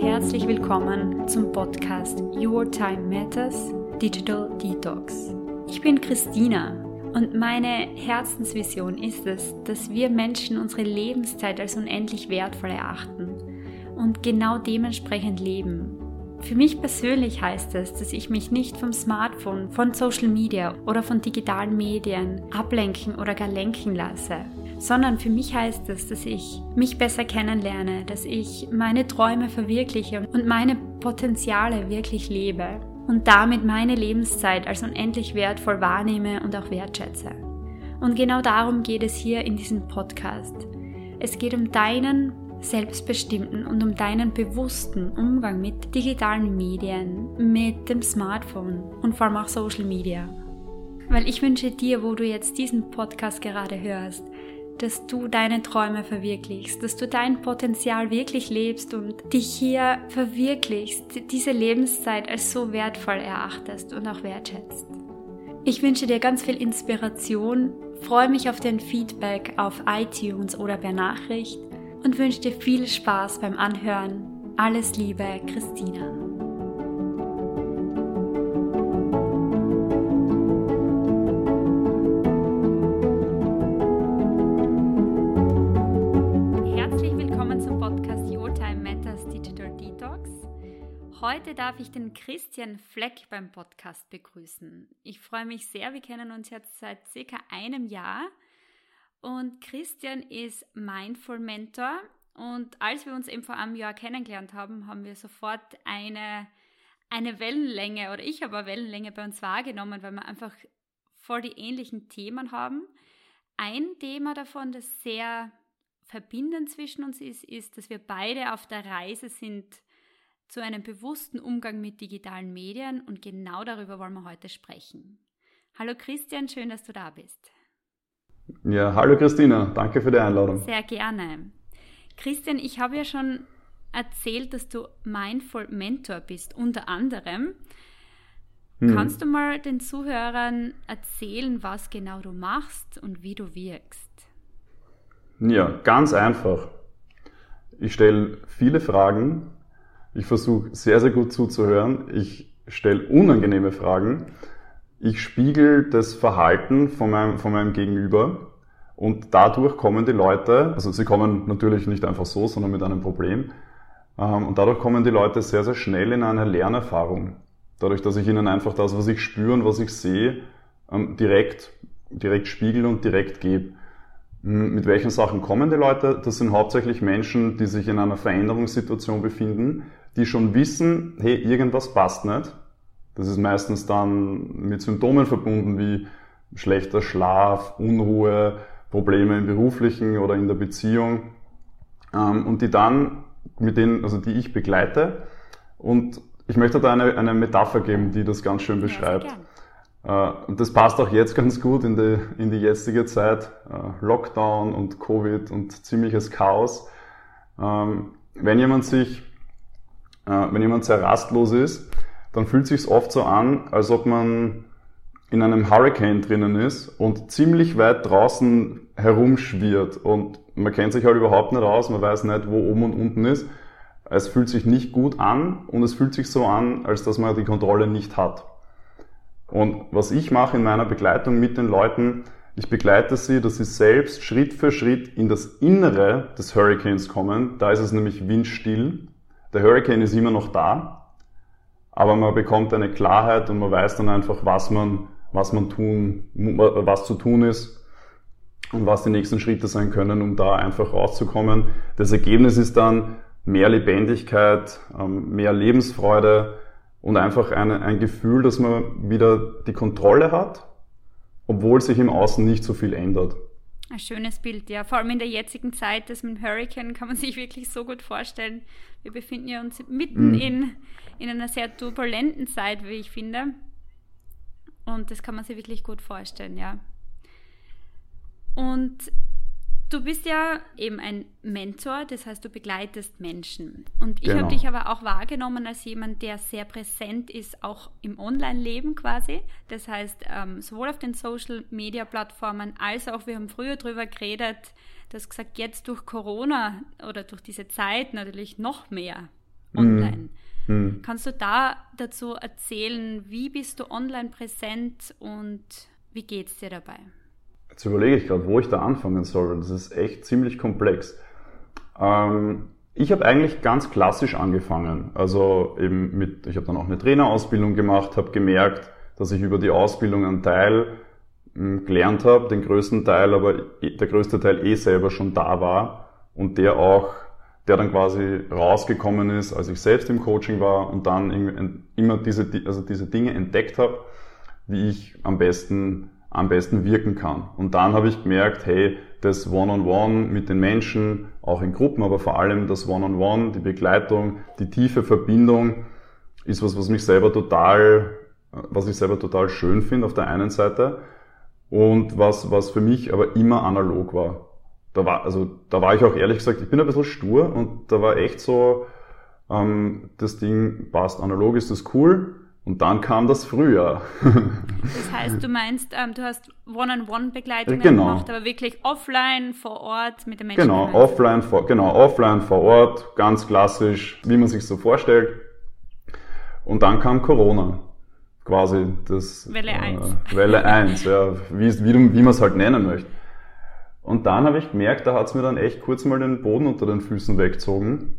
herzlich willkommen zum Podcast Your Time Matters Digital Detox. Ich bin Christina und meine Herzensvision ist es, dass wir Menschen unsere Lebenszeit als unendlich wertvoll erachten und genau dementsprechend leben. Für mich persönlich heißt es, dass ich mich nicht vom Smartphone, von Social Media oder von digitalen Medien ablenken oder gar lenken lasse, sondern für mich heißt es, dass ich mich besser kennenlerne, dass ich meine Träume verwirkliche und meine Potenziale wirklich lebe und damit meine Lebenszeit als unendlich wertvoll wahrnehme und auch wertschätze. Und genau darum geht es hier in diesem Podcast. Es geht um deinen selbstbestimmten und um deinen bewussten Umgang mit digitalen Medien, mit dem Smartphone und vor allem auch Social Media. Weil ich wünsche dir, wo du jetzt diesen Podcast gerade hörst, dass du deine Träume verwirklichst, dass du dein Potenzial wirklich lebst und dich hier verwirklichst, diese Lebenszeit als so wertvoll erachtest und auch wertschätzt. Ich wünsche dir ganz viel Inspiration, freue mich auf dein Feedback auf iTunes oder per Nachricht und wünsche dir viel Spaß beim Anhören. Alles Liebe, Christina. Heute darf ich den Christian Fleck beim Podcast begrüßen. Ich freue mich sehr, wir kennen uns jetzt seit circa einem Jahr und Christian ist Mindful Mentor. Und als wir uns eben vor einem Jahr kennengelernt haben, haben wir sofort eine, eine Wellenlänge oder ich habe eine Wellenlänge bei uns wahrgenommen, weil wir einfach voll die ähnlichen Themen haben. Ein Thema davon, das sehr verbindend zwischen uns ist, ist, dass wir beide auf der Reise sind zu einem bewussten Umgang mit digitalen Medien und genau darüber wollen wir heute sprechen. Hallo Christian, schön, dass du da bist. Ja, hallo Christina, danke für die Einladung. Sehr gerne. Christian, ich habe ja schon erzählt, dass du Mindful Mentor bist, unter anderem. Hm. Kannst du mal den Zuhörern erzählen, was genau du machst und wie du wirkst? Ja, ganz einfach. Ich stelle viele Fragen. Ich versuche sehr, sehr gut zuzuhören. Ich stelle unangenehme Fragen ich spiegel das Verhalten von meinem, von meinem Gegenüber und dadurch kommen die Leute, also sie kommen natürlich nicht einfach so, sondern mit einem Problem, ähm, und dadurch kommen die Leute sehr, sehr schnell in eine Lernerfahrung. Dadurch, dass ich ihnen einfach das, was ich spüre und was ich sehe, ähm, direkt, direkt spiegel und direkt gebe. Mit welchen Sachen kommen die Leute? Das sind hauptsächlich Menschen, die sich in einer Veränderungssituation befinden, die schon wissen, hey, irgendwas passt nicht das ist meistens dann mit Symptomen verbunden wie schlechter Schlaf, Unruhe, Probleme im beruflichen oder in der Beziehung ähm, und die dann mit denen, also die ich begleite und ich möchte da eine, eine Metapher geben, die das ganz schön beschreibt. Äh, und das passt auch jetzt ganz gut in die, in die jetzige Zeit. Äh, Lockdown und Covid und ziemliches Chaos. Ähm, wenn jemand sich, wenn jemand sehr rastlos ist, dann fühlt sich oft so an, als ob man in einem Hurricane drinnen ist und ziemlich weit draußen herumschwirrt und man kennt sich halt überhaupt nicht aus, man weiß nicht, wo oben und unten ist. Es fühlt sich nicht gut an und es fühlt sich so an, als dass man die Kontrolle nicht hat. Und was ich mache in meiner Begleitung mit den Leuten, ich begleite sie, dass sie selbst Schritt für Schritt in das Innere des Hurricanes kommen. Da ist es nämlich windstill. Der Hurricane ist immer noch da, aber man bekommt eine Klarheit und man weiß dann einfach, was man, was man tun, was zu tun ist und was die nächsten Schritte sein können, um da einfach rauszukommen. Das Ergebnis ist dann mehr Lebendigkeit, ähm, mehr Lebensfreude und einfach eine, ein Gefühl, dass man wieder die Kontrolle hat, obwohl sich im Außen nicht so viel ändert. Ein schönes Bild, ja. Vor allem in der jetzigen Zeit, das mit dem Hurricane kann man sich wirklich so gut vorstellen. Wir befinden ja uns mitten mhm. in, in einer sehr turbulenten Zeit, wie ich finde. Und das kann man sich wirklich gut vorstellen, ja. Und Du bist ja eben ein Mentor, das heißt, du begleitest Menschen. Und ich genau. habe dich aber auch wahrgenommen als jemand, der sehr präsent ist, auch im Online-Leben quasi. Das heißt, ähm, sowohl auf den Social-Media-Plattformen als auch, wir haben früher darüber geredet, dass gesagt, jetzt durch Corona oder durch diese Zeit natürlich noch mehr online. Mhm. Kannst du da dazu erzählen, wie bist du online präsent und wie geht es dir dabei? Jetzt überlege ich gerade, wo ich da anfangen soll. Das ist echt ziemlich komplex. Ähm, ich habe eigentlich ganz klassisch angefangen. Also eben mit, ich habe dann auch eine Trainerausbildung gemacht, habe gemerkt, dass ich über die Ausbildung einen Teil hm, gelernt habe, den größten Teil, aber der größte Teil eh selber schon da war und der auch der dann quasi rausgekommen ist, als ich selbst im Coaching war und dann immer diese, also diese Dinge entdeckt habe, wie ich am besten, am besten wirken kann. Und dann habe ich gemerkt, hey, das One-on-One -on -One mit den Menschen, auch in Gruppen, aber vor allem das One-on-One, -on -One, die Begleitung, die tiefe Verbindung, ist was, was mich selber total, was ich selber total schön finde auf der einen Seite und was, was für mich aber immer analog war da war, also da war ich auch ehrlich gesagt, ich bin ein bisschen stur und da war echt so, ähm, das Ding passt, analog ist das cool. Und dann kam das Frühjahr. das heißt, du meinst, ähm, du hast One-on-One-Begleitung genau. gemacht, aber wirklich offline, vor Ort mit den Menschen. Genau, offline vor, genau, offline vor Ort, ganz klassisch, wie man sich so vorstellt. Und dann kam Corona. Quasi das Welle 1. Äh, Welle 1, ja, wie, wie, wie man es halt nennen möchte. Und dann habe ich gemerkt, da hat es mir dann echt kurz mal den Boden unter den Füßen weggezogen.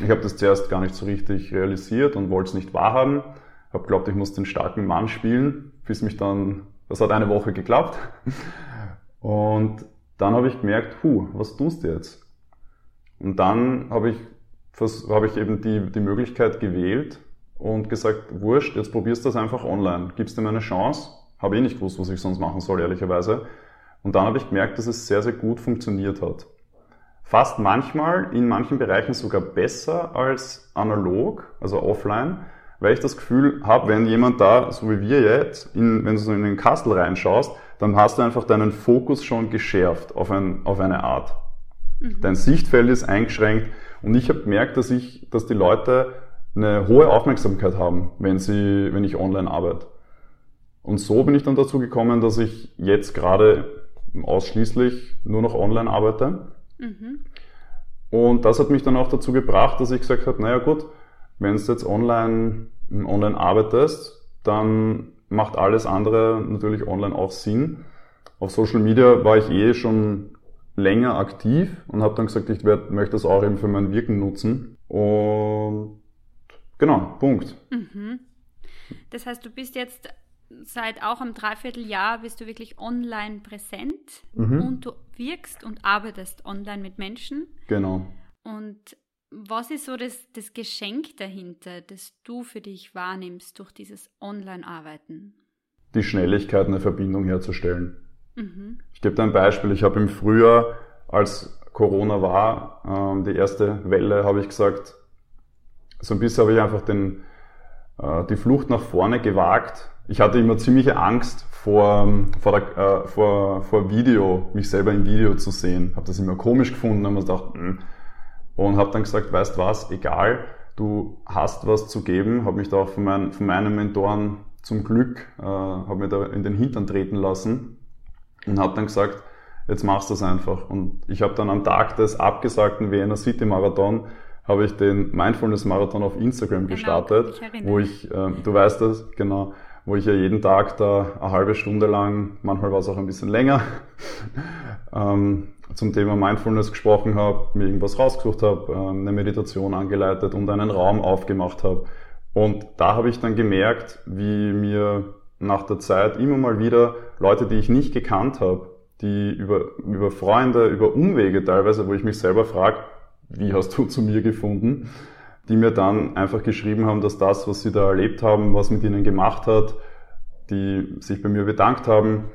Ich habe das zuerst gar nicht so richtig realisiert und wollte es nicht wahrhaben. Habe glaubt, ich muss den starken Mann spielen, bis mich dann, das hat eine Woche geklappt. Und dann habe ich gemerkt, hu, was tust du jetzt? Und dann habe ich, habe ich eben die, die Möglichkeit gewählt und gesagt, wurscht, jetzt probierst du das einfach online. Gibst dir mal eine Chance. Habe eh nicht gewusst, was ich sonst machen soll, ehrlicherweise. Und dann habe ich gemerkt, dass es sehr, sehr gut funktioniert hat. Fast manchmal, in manchen Bereichen sogar besser als analog, also offline, weil ich das Gefühl habe, wenn jemand da, so wie wir jetzt, in, wenn du so in den Kastel reinschaust, dann hast du einfach deinen Fokus schon geschärft auf, ein, auf eine Art. Mhm. Dein Sichtfeld ist eingeschränkt und ich habe gemerkt, dass ich, dass die Leute eine hohe Aufmerksamkeit haben, wenn sie, wenn ich online arbeite. Und so bin ich dann dazu gekommen, dass ich jetzt gerade ausschließlich nur noch online arbeite. Mhm. Und das hat mich dann auch dazu gebracht, dass ich gesagt habe, naja gut, wenn du jetzt online, online arbeitest, dann macht alles andere natürlich online auch Sinn. Auf Social Media war ich eh schon länger aktiv und habe dann gesagt, ich werd, möchte das auch eben für mein Wirken nutzen. Und genau, Punkt. Mhm. Das heißt, du bist jetzt seit auch einem Dreivierteljahr bist du wirklich online präsent mhm. und du wirkst und arbeitest online mit Menschen. Genau. Und was ist so das, das Geschenk dahinter, das du für dich wahrnimmst durch dieses Online-Arbeiten? Die Schnelligkeit, eine Verbindung herzustellen. Mhm. Ich gebe dir ein Beispiel. Ich habe im Frühjahr, als Corona war, ähm, die erste Welle, habe ich gesagt, so ein bisschen habe ich einfach den, äh, die Flucht nach vorne gewagt ich hatte immer ziemliche Angst vor, vor, der, äh, vor, vor Video, mich selber im Video zu sehen. Habe das immer komisch gefunden, habe mir gedacht, mh. Und habe dann gesagt, weißt was, egal, du hast was zu geben. Habe mich da auch von, mein, von meinen Mentoren zum Glück, äh, habe mir da in den Hintern treten lassen und habe dann gesagt, jetzt machst du es einfach. Und ich habe dann am Tag des abgesagten Vienna City Marathon habe ich den Mindfulness Marathon auf Instagram genau, gestartet, ich wo ich, äh, du weißt das, genau, wo ich ja jeden Tag da eine halbe Stunde lang, manchmal war es auch ein bisschen länger, ähm, zum Thema Mindfulness gesprochen habe, mir irgendwas rausgesucht habe, ähm, eine Meditation angeleitet und einen Raum aufgemacht habe. Und da habe ich dann gemerkt, wie mir nach der Zeit immer mal wieder Leute, die ich nicht gekannt habe, die über, über Freunde, über Umwege teilweise, wo ich mich selber frage, wie hast du zu mir gefunden, die mir dann einfach geschrieben haben, dass das, was sie da erlebt haben, was mit ihnen gemacht hat, die sich bei mir bedankt haben,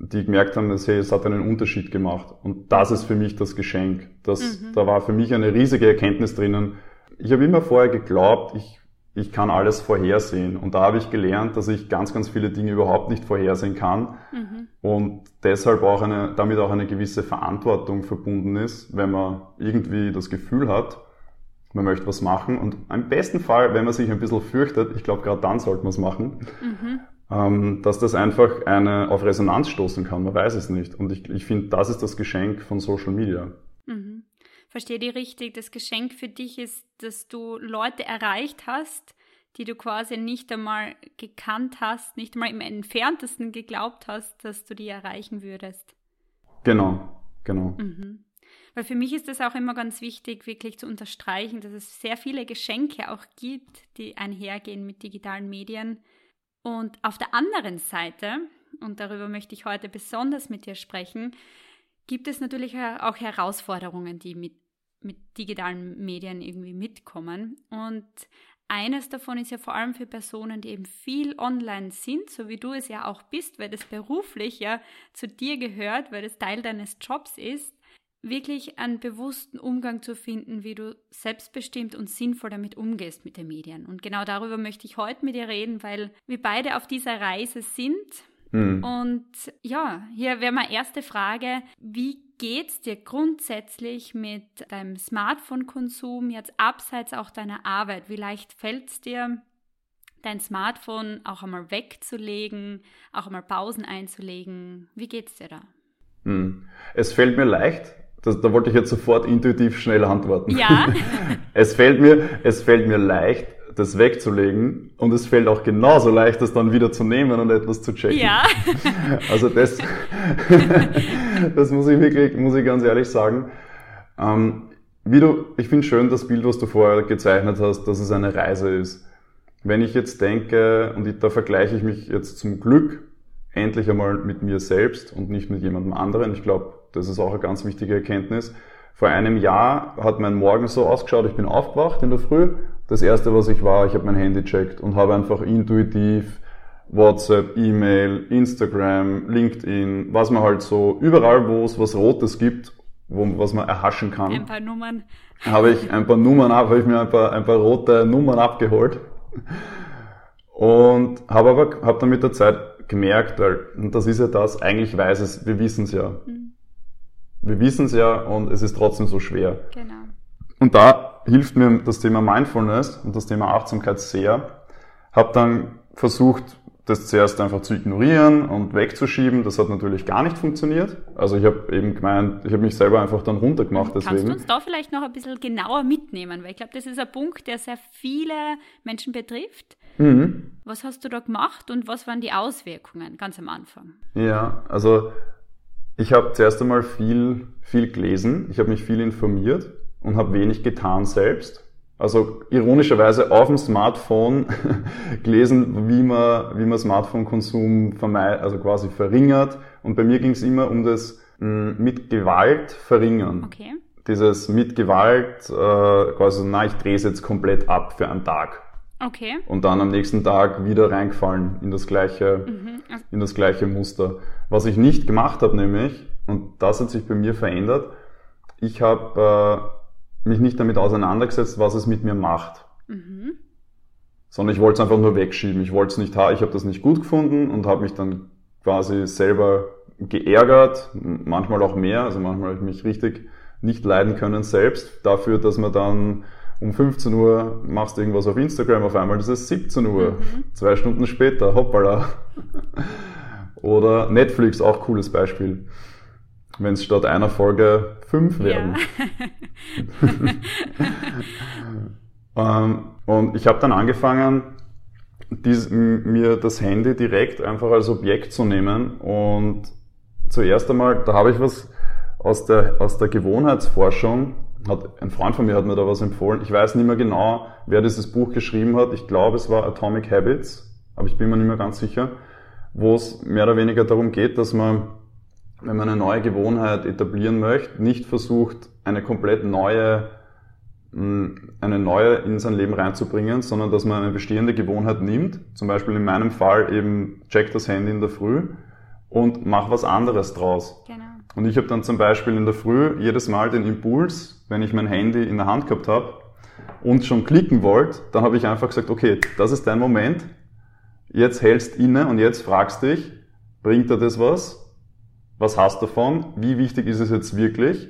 die gemerkt haben, dass hey, es hat einen Unterschied gemacht. Und das ist für mich das Geschenk. Das, mhm. Da war für mich eine riesige Erkenntnis drinnen. Ich habe immer vorher geglaubt, ich, ich kann alles vorhersehen. Und da habe ich gelernt, dass ich ganz, ganz viele Dinge überhaupt nicht vorhersehen kann. Mhm. Und deshalb auch eine, damit auch eine gewisse Verantwortung verbunden ist, wenn man irgendwie das Gefühl hat, man möchte was machen und im besten Fall, wenn man sich ein bisschen fürchtet, ich glaube, gerade dann sollte man es machen, mhm. Ähm, dass das einfach eine auf Resonanz stoßen kann. Man weiß es nicht. Und ich, ich finde, das ist das Geschenk von Social Media. Mhm. verstehe die richtig, das Geschenk für dich ist, dass du Leute erreicht hast, die du quasi nicht einmal gekannt hast, nicht einmal im entferntesten geglaubt hast, dass du die erreichen würdest. Genau, genau. Mhm. Weil für mich ist das auch immer ganz wichtig, wirklich zu unterstreichen, dass es sehr viele Geschenke auch gibt, die einhergehen mit digitalen Medien. Und auf der anderen Seite, und darüber möchte ich heute besonders mit dir sprechen, gibt es natürlich auch Herausforderungen, die mit, mit digitalen Medien irgendwie mitkommen. Und eines davon ist ja vor allem für Personen, die eben viel online sind, so wie du es ja auch bist, weil das beruflich ja zu dir gehört, weil das Teil deines Jobs ist, wirklich einen bewussten Umgang zu finden, wie du selbstbestimmt und sinnvoll damit umgehst mit den Medien. Und genau darüber möchte ich heute mit dir reden, weil wir beide auf dieser Reise sind. Mhm. Und ja, hier wäre meine erste Frage, wie geht's dir grundsätzlich mit deinem Smartphone-Konsum jetzt abseits auch deiner Arbeit? Wie leicht fällt es dir, dein Smartphone auch einmal wegzulegen, auch einmal Pausen einzulegen? Wie geht's dir da? Hm. Es fällt mir leicht, das, da wollte ich jetzt sofort intuitiv schnell antworten. Ja. es fällt mir, es fällt mir leicht, das wegzulegen und es fällt auch genauso leicht, das dann wieder zu nehmen und etwas zu checken. Ja. Also das, das muss ich wirklich, muss ich ganz ehrlich sagen. Ähm, wie du, ich finde schön das Bild, was du vorher gezeichnet hast, dass es eine Reise ist. Wenn ich jetzt denke, und ich, da vergleiche ich mich jetzt zum Glück endlich einmal mit mir selbst und nicht mit jemandem anderen. Ich glaube, das ist auch eine ganz wichtige Erkenntnis. Vor einem Jahr hat mein Morgen so ausgeschaut, ich bin aufgewacht in der Früh. Das erste, was ich war, ich habe mein Handy checkt und habe einfach intuitiv WhatsApp, E-Mail, Instagram, LinkedIn, was man halt so, überall wo es was Rotes gibt, wo, was man erhaschen kann. Ein paar Nummern. Habe ich ein paar Nummern ab, habe ich mir ein paar, ein paar rote Nummern abgeholt. Und habe aber, habe dann mit der Zeit gemerkt, weil, und das ist ja das, eigentlich weiß es, wir wissen es ja. Mhm. Wir wissen es ja und es ist trotzdem so schwer. Genau. Und da hilft mir das Thema Mindfulness und das Thema Achtsamkeit sehr. Hab dann versucht, das zuerst einfach zu ignorieren und wegzuschieben. Das hat natürlich gar nicht funktioniert. Also ich habe eben gemeint, ich habe mich selber einfach dann runtergemacht. Deswegen. Kannst du uns da vielleicht noch ein bisschen genauer mitnehmen? Weil ich glaube, das ist ein Punkt, der sehr viele Menschen betrifft. Mhm. Was hast du da gemacht und was waren die Auswirkungen ganz am Anfang? Ja, also ich habe zuerst einmal viel, viel gelesen, ich habe mich viel informiert und habe wenig getan selbst. Also ironischerweise auf dem Smartphone gelesen, wie man, wie man Smartphone-Konsum vermeidet, also quasi verringert. Und bei mir ging es immer um das mh, hm, mit Gewalt verringern. Okay. Dieses mit Gewalt, äh, quasi, na, ich drehe es jetzt komplett ab für einen Tag. Okay. Und dann am nächsten Tag wieder reingefallen in das gleiche, mhm. in das gleiche Muster. Was ich nicht gemacht habe, nämlich, und das hat sich bei mir verändert, ich habe äh, mich nicht damit auseinandergesetzt, was es mit mir macht. Mhm. Sondern ich wollte es einfach nur wegschieben. Ich wollte es nicht haben, ich habe das nicht gut gefunden und habe mich dann quasi selber geärgert, manchmal auch mehr, also manchmal habe ich mich richtig nicht leiden können selbst, dafür, dass man dann um 15 Uhr machst du irgendwas auf Instagram, auf einmal ist es 17 Uhr, mhm. zwei Stunden später, hoppala. Oder Netflix, auch cooles Beispiel. Wenn es statt einer Folge fünf werden. Ja. ähm, und ich habe dann angefangen, dies, mir das Handy direkt einfach als Objekt zu nehmen. Und zuerst einmal, da habe ich was aus der, aus der Gewohnheitsforschung hat, ein Freund von mir hat mir da was empfohlen. Ich weiß nicht mehr genau, wer dieses Buch geschrieben hat. Ich glaube, es war Atomic Habits, aber ich bin mir nicht mehr ganz sicher, wo es mehr oder weniger darum geht, dass man, wenn man eine neue Gewohnheit etablieren möchte, nicht versucht, eine komplett neue, hm, eine neue in sein Leben reinzubringen, sondern dass man eine bestehende Gewohnheit nimmt. Zum Beispiel in meinem Fall eben check das Handy in der Früh und mach was anderes draus. Genau. Und ich habe dann zum Beispiel in der Früh jedes Mal den Impuls, wenn ich mein Handy in der Hand gehabt habe und schon klicken wollte, dann habe ich einfach gesagt, okay, das ist dein Moment, jetzt hältst inne und jetzt fragst dich, bringt dir das was? Was hast du davon? Wie wichtig ist es jetzt wirklich?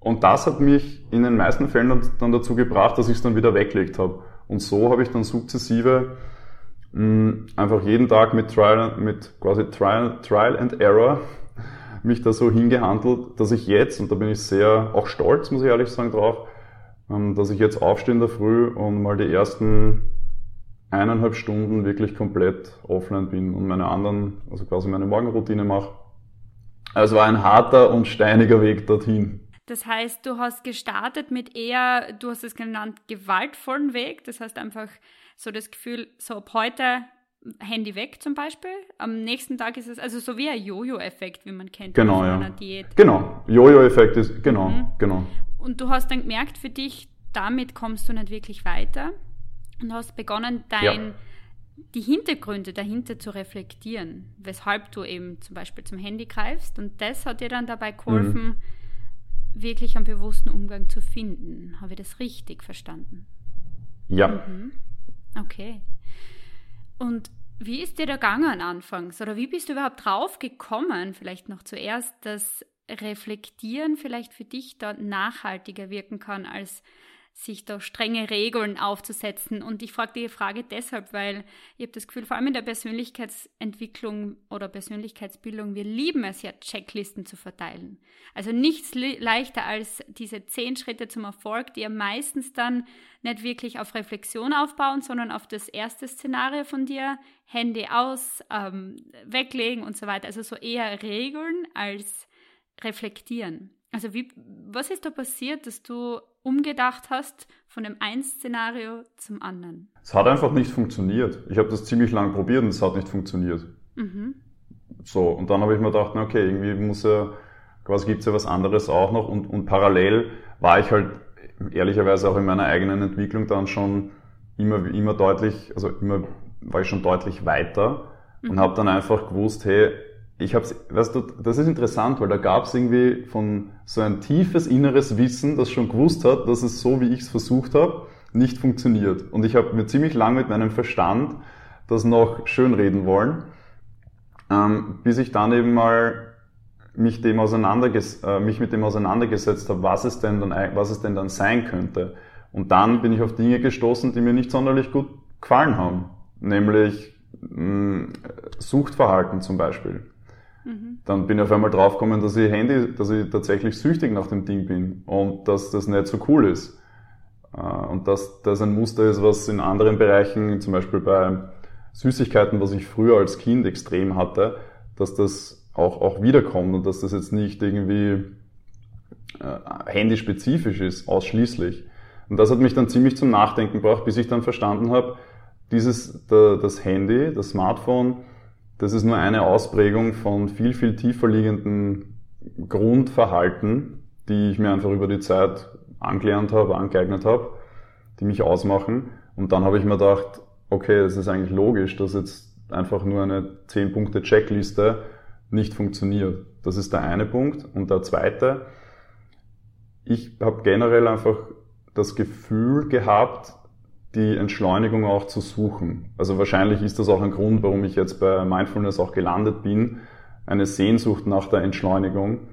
Und das hat mich in den meisten Fällen dann dazu gebracht, dass ich es dann wieder weggelegt habe. Und so habe ich dann sukzessive mh, einfach jeden Tag mit Trial, mit quasi Trial, Trial and Error mich da so hingehandelt, dass ich jetzt, und da bin ich sehr auch stolz, muss ich ehrlich sagen, drauf, ähm, dass ich jetzt aufstehe in der Früh und mal die ersten eineinhalb Stunden wirklich komplett offline bin und meine anderen, also quasi meine Morgenroutine mache. Also war ein harter und steiniger Weg dorthin. Das heißt, du hast gestartet mit eher, du hast es genannt, gewaltvollen Weg. Das heißt einfach so das Gefühl, so ab heute Handy weg zum Beispiel. Am nächsten Tag ist es also so wie ein Jojo-Effekt, wie man kennt genau, ja. einer Diät. Genau, Jojo-Effekt ist, genau, mhm. genau. Und du hast dann gemerkt, für dich, damit kommst du nicht wirklich weiter und hast begonnen, dein, ja. die Hintergründe dahinter zu reflektieren, weshalb du eben zum Beispiel zum Handy greifst. Und das hat dir dann dabei geholfen, mhm wirklich einen bewussten Umgang zu finden. Habe ich das richtig verstanden? Ja. Mhm. Okay. Und wie ist dir der gegangen anfangs? Oder wie bist du überhaupt drauf gekommen, vielleicht noch zuerst, dass Reflektieren vielleicht für dich da nachhaltiger wirken kann als sich da strenge Regeln aufzusetzen. Und ich frage die Frage deshalb, weil ich habe das Gefühl, vor allem in der Persönlichkeitsentwicklung oder Persönlichkeitsbildung, wir lieben es ja, Checklisten zu verteilen. Also nichts leichter als diese zehn Schritte zum Erfolg, die ja meistens dann nicht wirklich auf Reflexion aufbauen, sondern auf das erste Szenario von dir, Handy aus, ähm, weglegen und so weiter. Also so eher Regeln als reflektieren. Also wie, was ist da passiert, dass du umgedacht hast von dem einen Szenario zum anderen? Es hat einfach nicht funktioniert. Ich habe das ziemlich lang probiert und es hat nicht funktioniert. Mhm. So, und dann habe ich mir gedacht, na okay, irgendwie muss ja, quasi gibt es ja was anderes auch noch und, und parallel war ich halt ehrlicherweise auch in meiner eigenen Entwicklung dann schon immer, immer deutlich, also immer war ich schon deutlich weiter mhm. und habe dann einfach gewusst, hey, ich hab's, weißt du, das ist interessant, weil da gab's irgendwie von so ein tiefes inneres Wissen, das schon gewusst hat, dass es so, wie ich es versucht habe, nicht funktioniert. Und ich habe mir ziemlich lang mit meinem Verstand das noch schönreden wollen, ähm, bis ich dann eben mal mich, dem auseinanderges äh, mich mit dem auseinandergesetzt habe, was es, denn dann, was es denn dann sein könnte. Und dann bin ich auf Dinge gestoßen, die mir nicht sonderlich gut gefallen haben. Nämlich mh, mm, Suchtverhalten zum Beispiel. Mhm. Dann bin ich auf einmal draufgekommen, dass ich Handy, dass ich tatsächlich süchtig nach dem Ding bin und dass das nicht so cool ist. Äh, und dass das ein Muster ist, was in anderen Bereichen, zum Beispiel bei Süßigkeiten, was ich früher als Kind extrem hatte, dass das auch, auch wiederkommt und dass das jetzt nicht irgendwie äh, handyspezifisch ist, ausschließlich. Und das hat mich dann ziemlich zum Nachdenken gebracht, bis ich dann verstanden habe, dieses, das Handy, das Smartphone, das ist nur eine Ausprägung von viel, viel tiefer liegenden Grundverhalten, die ich mir einfach über die Zeit angelernt habe, angeeignet habe, die mich ausmachen. Und dann habe ich mir gedacht, okay, es ist eigentlich logisch, dass jetzt einfach nur eine 10-Punkte-Checkliste nicht funktioniert. Das ist der eine Punkt. Und der zweite, ich habe generell einfach das Gefühl gehabt, die Entschleunigung auch zu suchen. Also wahrscheinlich ist das auch ein Grund, warum ich jetzt bei Mindfulness auch gelandet bin, eine Sehnsucht nach der Entschleunigung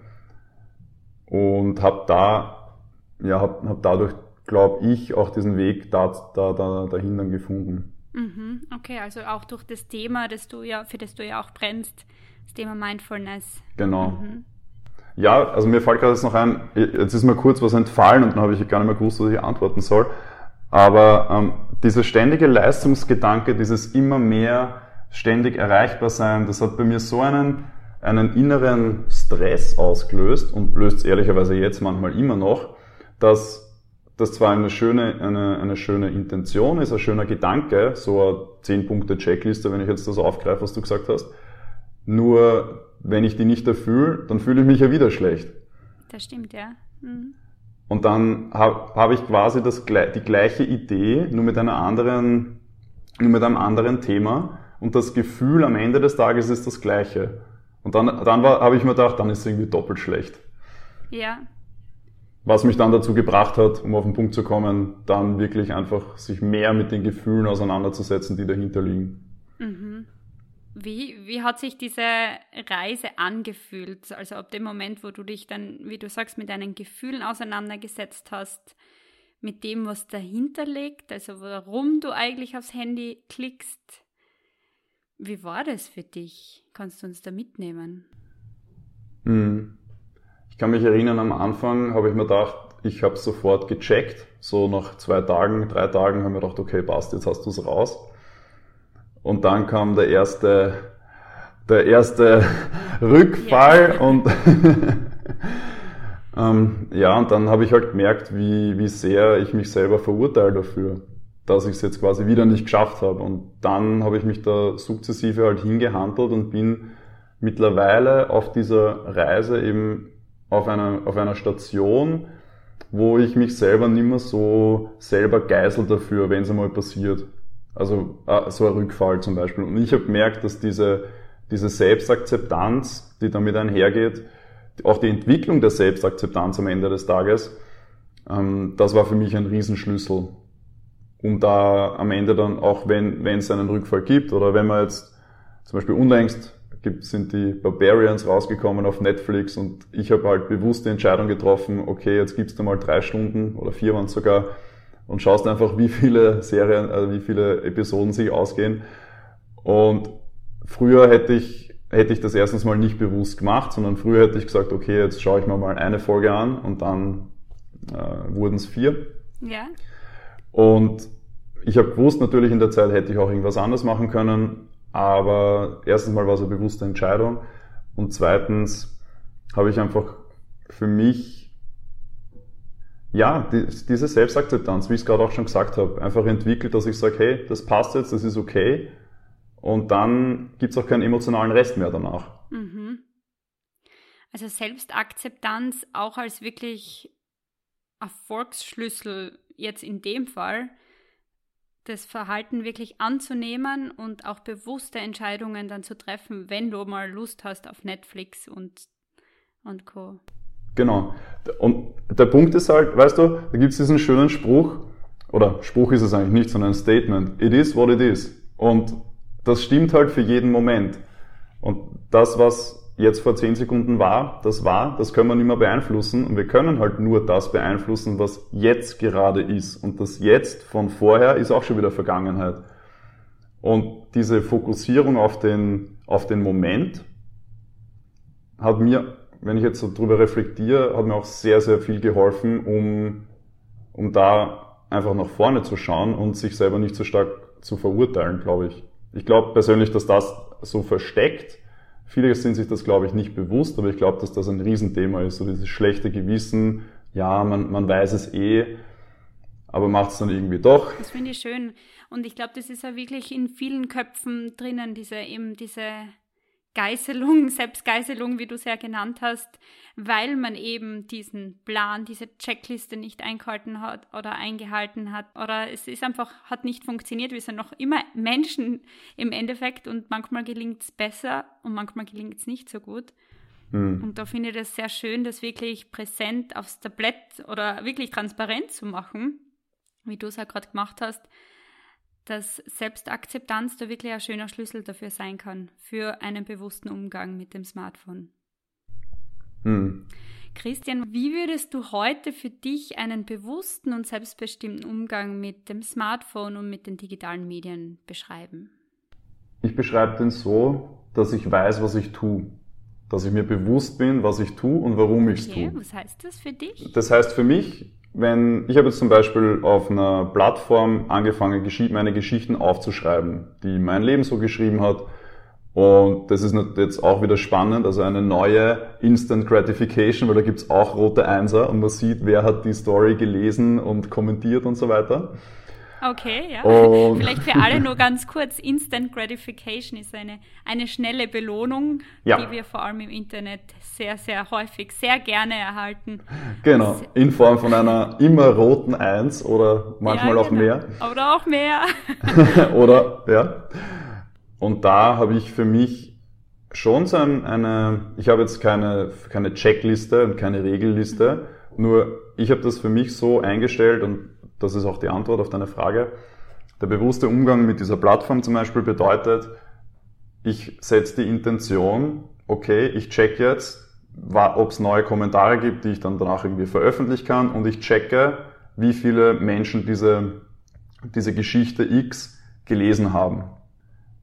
und habe da, ja, habe hab dadurch, glaube ich, auch diesen Weg da, da, da, dahin dann gefunden. Mhm, okay, also auch durch das Thema, das du ja, für das du ja auch brennst, das Thema Mindfulness. Genau. Mhm. Ja, also mir fällt gerade jetzt noch ein, jetzt ist mir kurz was entfallen und dann habe ich gar nicht mehr gewusst, was ich antworten soll. Aber ähm, dieser ständige Leistungsgedanke, dieses immer mehr ständig erreichbar sein, das hat bei mir so einen, einen inneren Stress ausgelöst und löst es ehrlicherweise jetzt manchmal immer noch, dass das zwar eine schöne, eine, eine schöne Intention ist, ein schöner Gedanke, so eine 10-Punkte-Checkliste, wenn ich jetzt das aufgreife, was du gesagt hast, nur wenn ich die nicht erfülle, dann fühle ich mich ja wieder schlecht. Das stimmt, ja. Mhm. Und dann habe hab ich quasi das, die gleiche Idee, nur mit einer anderen, nur mit einem anderen Thema. Und das Gefühl am Ende des Tages ist das gleiche. Und dann, dann habe ich mir gedacht, dann ist es irgendwie doppelt schlecht. Ja. Was mich dann dazu gebracht hat, um auf den Punkt zu kommen, dann wirklich einfach sich mehr mit den Gefühlen auseinanderzusetzen, die dahinter liegen. Mhm. Wie, wie hat sich diese Reise angefühlt? Also ab dem Moment, wo du dich dann, wie du sagst, mit deinen Gefühlen auseinandergesetzt hast, mit dem, was dahinter liegt, also warum du eigentlich aufs Handy klickst. Wie war das für dich? Kannst du uns da mitnehmen? Mhm. Ich kann mich erinnern, am Anfang habe ich mir gedacht, ich habe sofort gecheckt. So nach zwei Tagen, drei Tagen haben wir gedacht, okay, passt, jetzt hast du es raus. Und dann kam der erste, der erste Rückfall ja. und ähm, ja, und dann habe ich halt gemerkt, wie, wie sehr ich mich selber verurteile dafür, dass ich es jetzt quasi wieder nicht geschafft habe. Und dann habe ich mich da sukzessive halt hingehandelt und bin mittlerweile auf dieser Reise eben auf einer, auf einer Station, wo ich mich selber nicht mehr so selber geisel dafür, wenn es einmal passiert. Also äh, so ein Rückfall zum Beispiel. Und ich habe gemerkt, dass diese, diese Selbstakzeptanz, die damit einhergeht, auch die Entwicklung der Selbstakzeptanz am Ende des Tages, ähm, das war für mich ein Riesenschlüssel, um da am Ende dann, auch wenn, wenn es einen Rückfall gibt oder wenn man jetzt zum Beispiel unlängst gibt, sind die Barbarians rausgekommen auf Netflix und ich habe halt bewusst die Entscheidung getroffen, okay, jetzt gibst du mal drei Stunden oder vier waren sogar und schaust einfach, wie viele Serien, also wie viele Episoden sich ausgehen. Und früher hätte ich, hätte ich das erstens mal nicht bewusst gemacht, sondern früher hätte ich gesagt, okay, jetzt schaue ich mir mal eine Folge an und dann äh, wurden es vier. Ja. Und ich habe gewusst, natürlich in der Zeit hätte ich auch irgendwas anderes machen können, aber erstens mal war es eine bewusste Entscheidung und zweitens habe ich einfach für mich, ja, die, diese Selbstakzeptanz, wie ich es gerade auch schon gesagt habe, einfach entwickelt, dass ich sage, hey, das passt jetzt, das ist okay und dann gibt es auch keinen emotionalen Rest mehr danach. Mhm. Also Selbstakzeptanz auch als wirklich Erfolgsschlüssel jetzt in dem Fall das Verhalten wirklich anzunehmen und auch bewusste Entscheidungen dann zu treffen, wenn du mal Lust hast auf Netflix und, und Co. Genau. Und der Punkt ist halt, weißt du, da gibt es diesen schönen Spruch, oder Spruch ist es eigentlich nicht, sondern ein Statement. It is what it is. Und das stimmt halt für jeden Moment. Und das, was jetzt vor zehn Sekunden war, das war, das können wir nicht mehr beeinflussen und wir können halt nur das beeinflussen, was jetzt gerade ist. Und das jetzt von vorher ist auch schon wieder Vergangenheit. Und diese Fokussierung auf den, auf den Moment hat mir, wenn ich jetzt so drüber reflektiere, hat mir auch sehr, sehr viel geholfen, um, um da einfach nach vorne zu schauen und sich selber nicht so stark zu verurteilen, glaube ich. Ich glaube persönlich, dass das so versteckt, Viele sind sich das, glaube ich, nicht bewusst, aber ich glaube, dass das ein Riesenthema ist. So dieses schlechte Gewissen, ja, man, man weiß es eh, aber macht es dann irgendwie doch. Das finde ich schön. Und ich glaube, das ist ja wirklich in vielen Köpfen drinnen, diese eben diese Geißelung, Selbstgeißelung, wie du es ja genannt hast, weil man eben diesen Plan, diese Checkliste nicht eingehalten hat oder eingehalten hat oder es ist einfach, hat nicht funktioniert. Wir sind noch immer Menschen im Endeffekt und manchmal gelingt es besser und manchmal gelingt es nicht so gut. Mhm. Und da finde ich das sehr schön, das wirklich präsent aufs Tablett oder wirklich transparent zu machen, wie du es ja gerade gemacht hast dass Selbstakzeptanz da wirklich ein schöner Schlüssel dafür sein kann, für einen bewussten Umgang mit dem Smartphone. Hm. Christian, wie würdest du heute für dich einen bewussten und selbstbestimmten Umgang mit dem Smartphone und mit den digitalen Medien beschreiben? Ich beschreibe den so, dass ich weiß, was ich tue. Dass ich mir bewusst bin, was ich tue und warum ich es okay, tue. Was heißt das für dich? Das heißt für mich, wenn ich habe jetzt zum Beispiel auf einer Plattform angefangen, meine Geschichten aufzuschreiben, die mein Leben so geschrieben hat. Und das ist jetzt auch wieder spannend, also eine neue Instant Gratification, weil da gibt's auch rote Einser und man sieht, wer hat die Story gelesen und kommentiert und so weiter. Okay, ja. Und Vielleicht für alle nur ganz kurz. Instant Gratification ist eine, eine schnelle Belohnung, ja. die wir vor allem im Internet sehr, sehr häufig, sehr gerne erhalten. Genau, in Form von einer immer roten Eins oder manchmal ja, auch genau. mehr. Oder auch mehr. oder, ja. Und da habe ich für mich schon so eine, ich habe jetzt keine, keine Checkliste und keine Regelliste, nur ich habe das für mich so eingestellt und das ist auch die Antwort auf deine Frage. Der bewusste Umgang mit dieser Plattform zum Beispiel bedeutet, ich setze die Intention, okay, ich check jetzt, ob es neue Kommentare gibt, die ich dann danach irgendwie veröffentlichen kann und ich checke, wie viele Menschen diese, diese Geschichte X gelesen haben.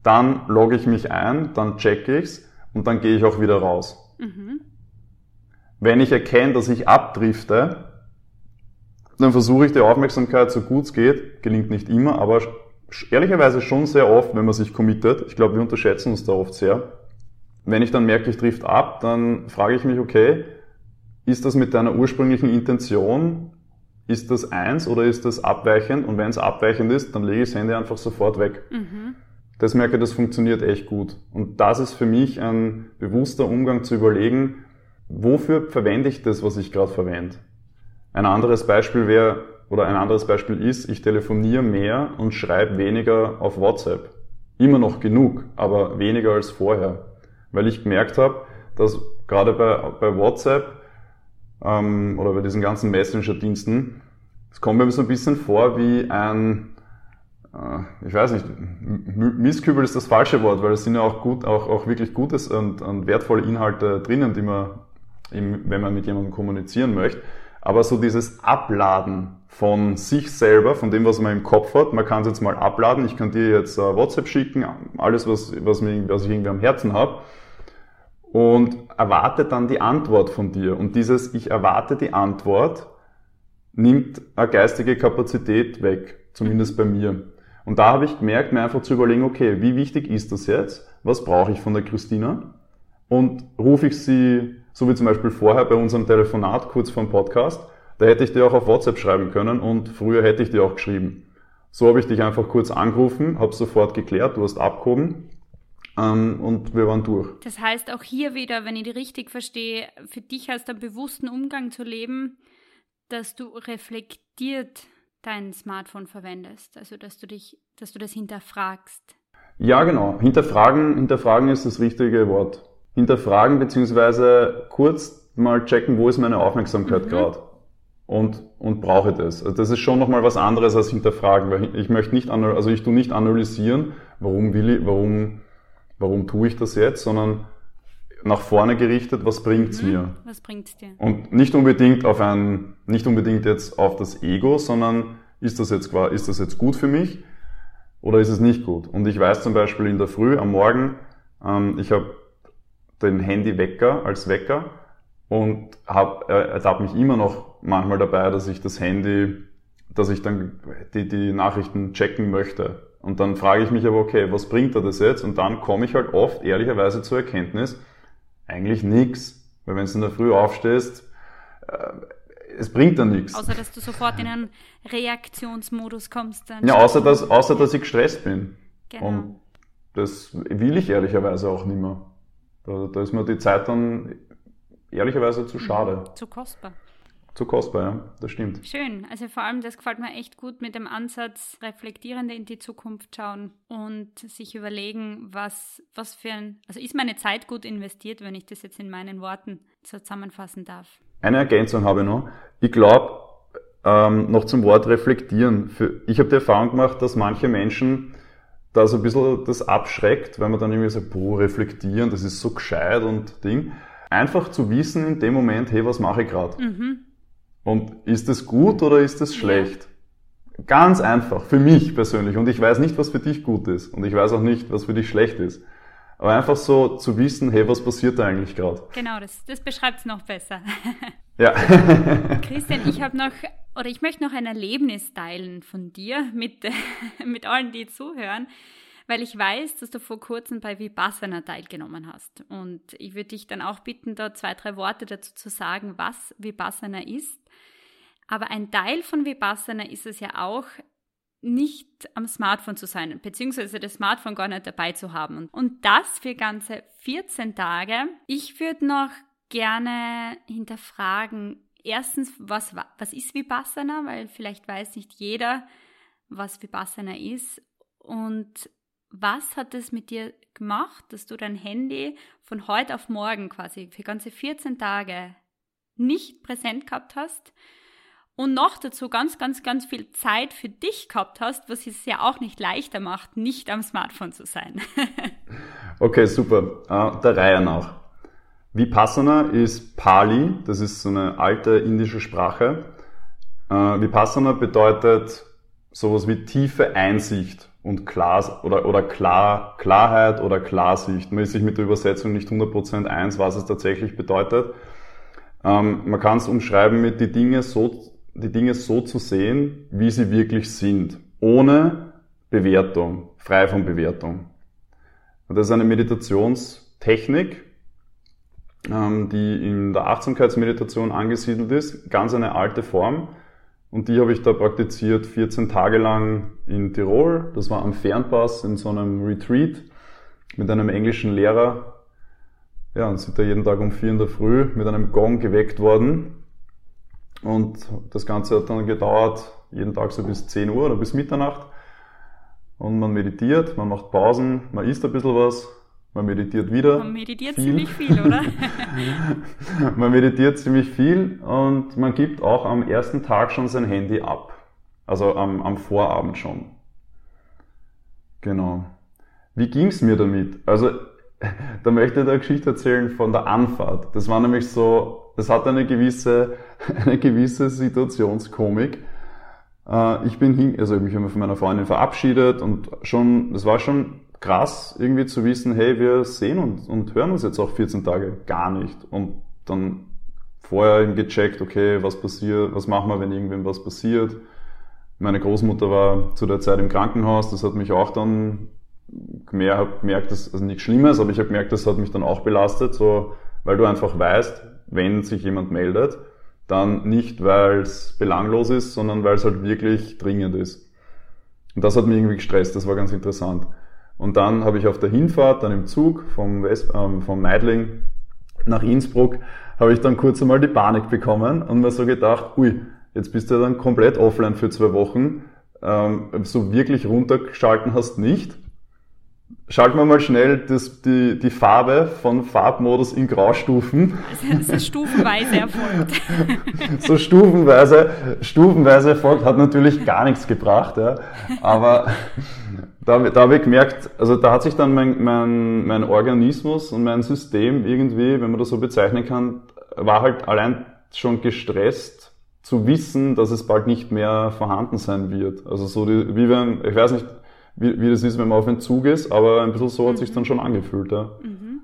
Dann logge ich mich ein, dann checke ich's und dann gehe ich auch wieder raus. Mhm. wenn ich erkenne, dass ich abdrifte, dann versuche ich die Aufmerksamkeit so gut es geht, gelingt nicht immer, aber ehrlicherweise schon sehr oft, wenn man sich committet. Ich glaube, wir unterschätzen uns da oft sehr. Wenn ich dann merke, ich drift ab, dann frage ich mich, okay, ist das mit deiner ursprünglichen Intention, ist das eins oder ist das abweichend? Und wenn es abweichend ist, dann lege ich das Handy einfach sofort weg. Mhm. Das merke, das funktioniert echt gut. Und das ist für mich ein bewusster Umgang zu überlegen, wofür verwende ich das, was ich gerade verwende. Ein anderes Beispiel wäre, oder ein anderes Beispiel ist, ich telefoniere mehr und schreibe weniger auf WhatsApp. Immer noch genug, aber weniger als vorher. Weil ich gemerkt habe, dass gerade bei, bei WhatsApp ähm, oder bei diesen ganzen Messenger-Diensten, es kommt mir so ein bisschen vor wie ein, äh, ich weiß nicht, Misskübel ist das falsche Wort, weil es sind ja auch gut, auch, auch wirklich gutes und, und wertvolle Inhalte drinnen, die man, wenn man mit jemandem kommunizieren möchte. Aber so dieses Abladen von sich selber, von dem, was man im Kopf hat, man kann es jetzt mal abladen, ich kann dir jetzt uh, WhatsApp schicken, alles, was, was, mir, was ich irgendwie am Herzen habe und erwarte dann die Antwort von dir. Und dieses Ich erwarte die Antwort nimmt eine geistige Kapazität weg, zumindest bei mir. Und da habe ich gemerkt, mir einfach zu überlegen, okay, wie wichtig ist das jetzt? Was brauche ich von der Christina? Und rufe ich sie so wie zum Beispiel vorher bei unserem Telefonat kurz vor dem Podcast, da hätte ich dir auch auf WhatsApp schreiben können und früher hätte ich dir auch geschrieben. So habe ich dich einfach kurz angerufen, habe sofort geklärt, du hast abgehoben ähm, und wir waren durch. Das heißt auch hier wieder, wenn ich die richtig verstehe, für dich als einen bewussten Umgang zu leben, dass du reflektiert dein Smartphone verwendest, also dass du dich, dass du das hinterfragst. Ja, genau. Hinterfragen, hinterfragen ist das richtige Wort hinterfragen beziehungsweise kurz mal checken, wo ist meine Aufmerksamkeit mhm. gerade und, und brauche ich das. Also das ist schon nochmal was anderes als hinterfragen, weil ich möchte nicht, also ich tue nicht analysieren, warum will ich, warum, warum tue ich das jetzt, sondern nach vorne gerichtet, was bringt's mhm. mir? Was bringt's dir? Und nicht unbedingt auf ein, nicht unbedingt jetzt auf das Ego, sondern ist das jetzt, ist das jetzt gut für mich oder ist es nicht gut? Und ich weiß zum Beispiel in der Früh, am Morgen, ähm, ich habe den Handywecker als Wecker und hab, äh, ertappe mich immer noch manchmal dabei, dass ich das Handy, dass ich dann die, die Nachrichten checken möchte. Und dann frage ich mich aber, okay, was bringt er das jetzt? Und dann komme ich halt oft ehrlicherweise zur Erkenntnis, eigentlich nichts. Weil wenn du in der Früh aufstehst, äh, es bringt dann nichts. Außer, dass du sofort in einen Reaktionsmodus kommst. Dann ja, außer dass, außer dass ich gestresst bin. Genau. Und das will ich ehrlicherweise auch nicht mehr. Da, da ist mir die Zeit dann ehrlicherweise zu schade. Zu kostbar. Zu kostbar, ja, das stimmt. Schön. Also vor allem, das gefällt mir echt gut mit dem Ansatz, reflektierende in die Zukunft schauen und sich überlegen, was, was für ein, also ist meine Zeit gut investiert, wenn ich das jetzt in meinen Worten so zusammenfassen darf. Eine Ergänzung habe ich noch. Ich glaube, ähm, noch zum Wort reflektieren. Für, ich habe die Erfahrung gemacht, dass manche Menschen da so ein bisschen das abschreckt, weil man dann irgendwie sagt, boah, reflektieren, das ist so gescheit und Ding. Einfach zu wissen in dem Moment, hey, was mache ich gerade? Mhm. Und ist das gut oder ist das schlecht? Ja. Ganz einfach, für mich persönlich. Und ich weiß nicht, was für dich gut ist. Und ich weiß auch nicht, was für dich schlecht ist. Aber einfach so zu wissen, hey, was passiert da eigentlich gerade? Genau, das, das beschreibt es noch besser. Ja. Christian, ich habe noch, oder ich möchte noch ein Erlebnis teilen von dir mit, mit allen, die zuhören, weil ich weiß, dass du vor kurzem bei Vipassana teilgenommen hast. Und ich würde dich dann auch bitten, da zwei, drei Worte dazu zu sagen, was Vipassana ist. Aber ein Teil von Vipassana ist es ja auch, nicht am Smartphone zu sein, beziehungsweise das Smartphone gar nicht dabei zu haben. Und das für ganze 14 Tage. Ich würde noch gerne hinterfragen, erstens, was, was ist Vipassana, weil vielleicht weiß nicht jeder, was Vipassana ist und was hat es mit dir gemacht, dass du dein Handy von heute auf morgen quasi für ganze 14 Tage nicht präsent gehabt hast und noch dazu ganz, ganz, ganz viel Zeit für dich gehabt hast, was es ja auch nicht leichter macht, nicht am Smartphone zu sein. okay, super. Uh, der Reihe nach. Vipassana ist Pali, das ist so eine alte indische Sprache. Äh, Vipassana bedeutet sowas wie tiefe Einsicht und klar oder, oder klar, Klarheit oder Klarsicht. Man ist sich mit der Übersetzung nicht 100% eins, was es tatsächlich bedeutet. Ähm, man kann es umschreiben mit die Dinge so, die Dinge so zu sehen, wie sie wirklich sind, ohne Bewertung, frei von Bewertung. Und das ist eine Meditationstechnik, die in der Achtsamkeitsmeditation angesiedelt ist, ganz eine alte Form. Und die habe ich da praktiziert 14 Tage lang in Tirol. Das war am Fernpass in so einem Retreat mit einem englischen Lehrer. Ja, und sind da jeden Tag um vier in der Früh mit einem Gong geweckt worden. Und das Ganze hat dann gedauert, jeden Tag so bis 10 Uhr oder bis Mitternacht. Und man meditiert, man macht Pausen, man isst ein bisschen was, man meditiert wieder. Man meditiert viel. ziemlich viel, oder? man meditiert ziemlich viel und man gibt auch am ersten Tag schon sein Handy ab. Also am, am Vorabend schon. Genau. Wie ging's mir damit? Also, da möchte ich eine Geschichte erzählen von der Anfahrt. Das war nämlich so, das hat eine gewisse, eine gewisse Situationskomik. Äh, ich bin hin, also ich habe mich von meiner Freundin verabschiedet und schon, das war schon krass, irgendwie zu wissen, hey, wir sehen uns und hören uns jetzt auch 14 Tage gar nicht. Und dann vorher eben gecheckt, okay, was passiert, was machen wir, wenn irgendwem was passiert. Meine Großmutter war zu der Zeit im Krankenhaus, das hat mich auch dann gemerkt, dass, also nichts Schlimmes, aber ich habe gemerkt, das hat mich dann auch belastet, so, weil du einfach weißt, wenn sich jemand meldet, dann nicht, weil es belanglos ist, sondern weil es halt wirklich dringend ist. Und das hat mich irgendwie gestresst, das war ganz interessant. Und dann habe ich auf der Hinfahrt, dann im Zug vom, West, ähm, vom Meidling nach Innsbruck, habe ich dann kurz einmal die Panik bekommen und mir so gedacht, ui, jetzt bist du dann komplett offline für zwei Wochen. Ähm, so wirklich runtergeschalten hast nicht. Schalten wir mal schnell das, die, die Farbe von Farbmodus in Graustufen. Es ist stufenweise erfolgt. so stufenweise, stufenweise erfolgt, hat natürlich gar nichts gebracht, ja. Aber da, da habe ich gemerkt, also da hat sich dann mein, mein, mein Organismus und mein System irgendwie, wenn man das so bezeichnen kann, war halt allein schon gestresst zu wissen, dass es bald nicht mehr vorhanden sein wird. Also so die, wie wenn, ich weiß nicht, wie, wie das ist, wenn man auf einem Zug ist, aber ein bisschen so hat mhm. sich dann schon angefühlt. Ja. Mhm.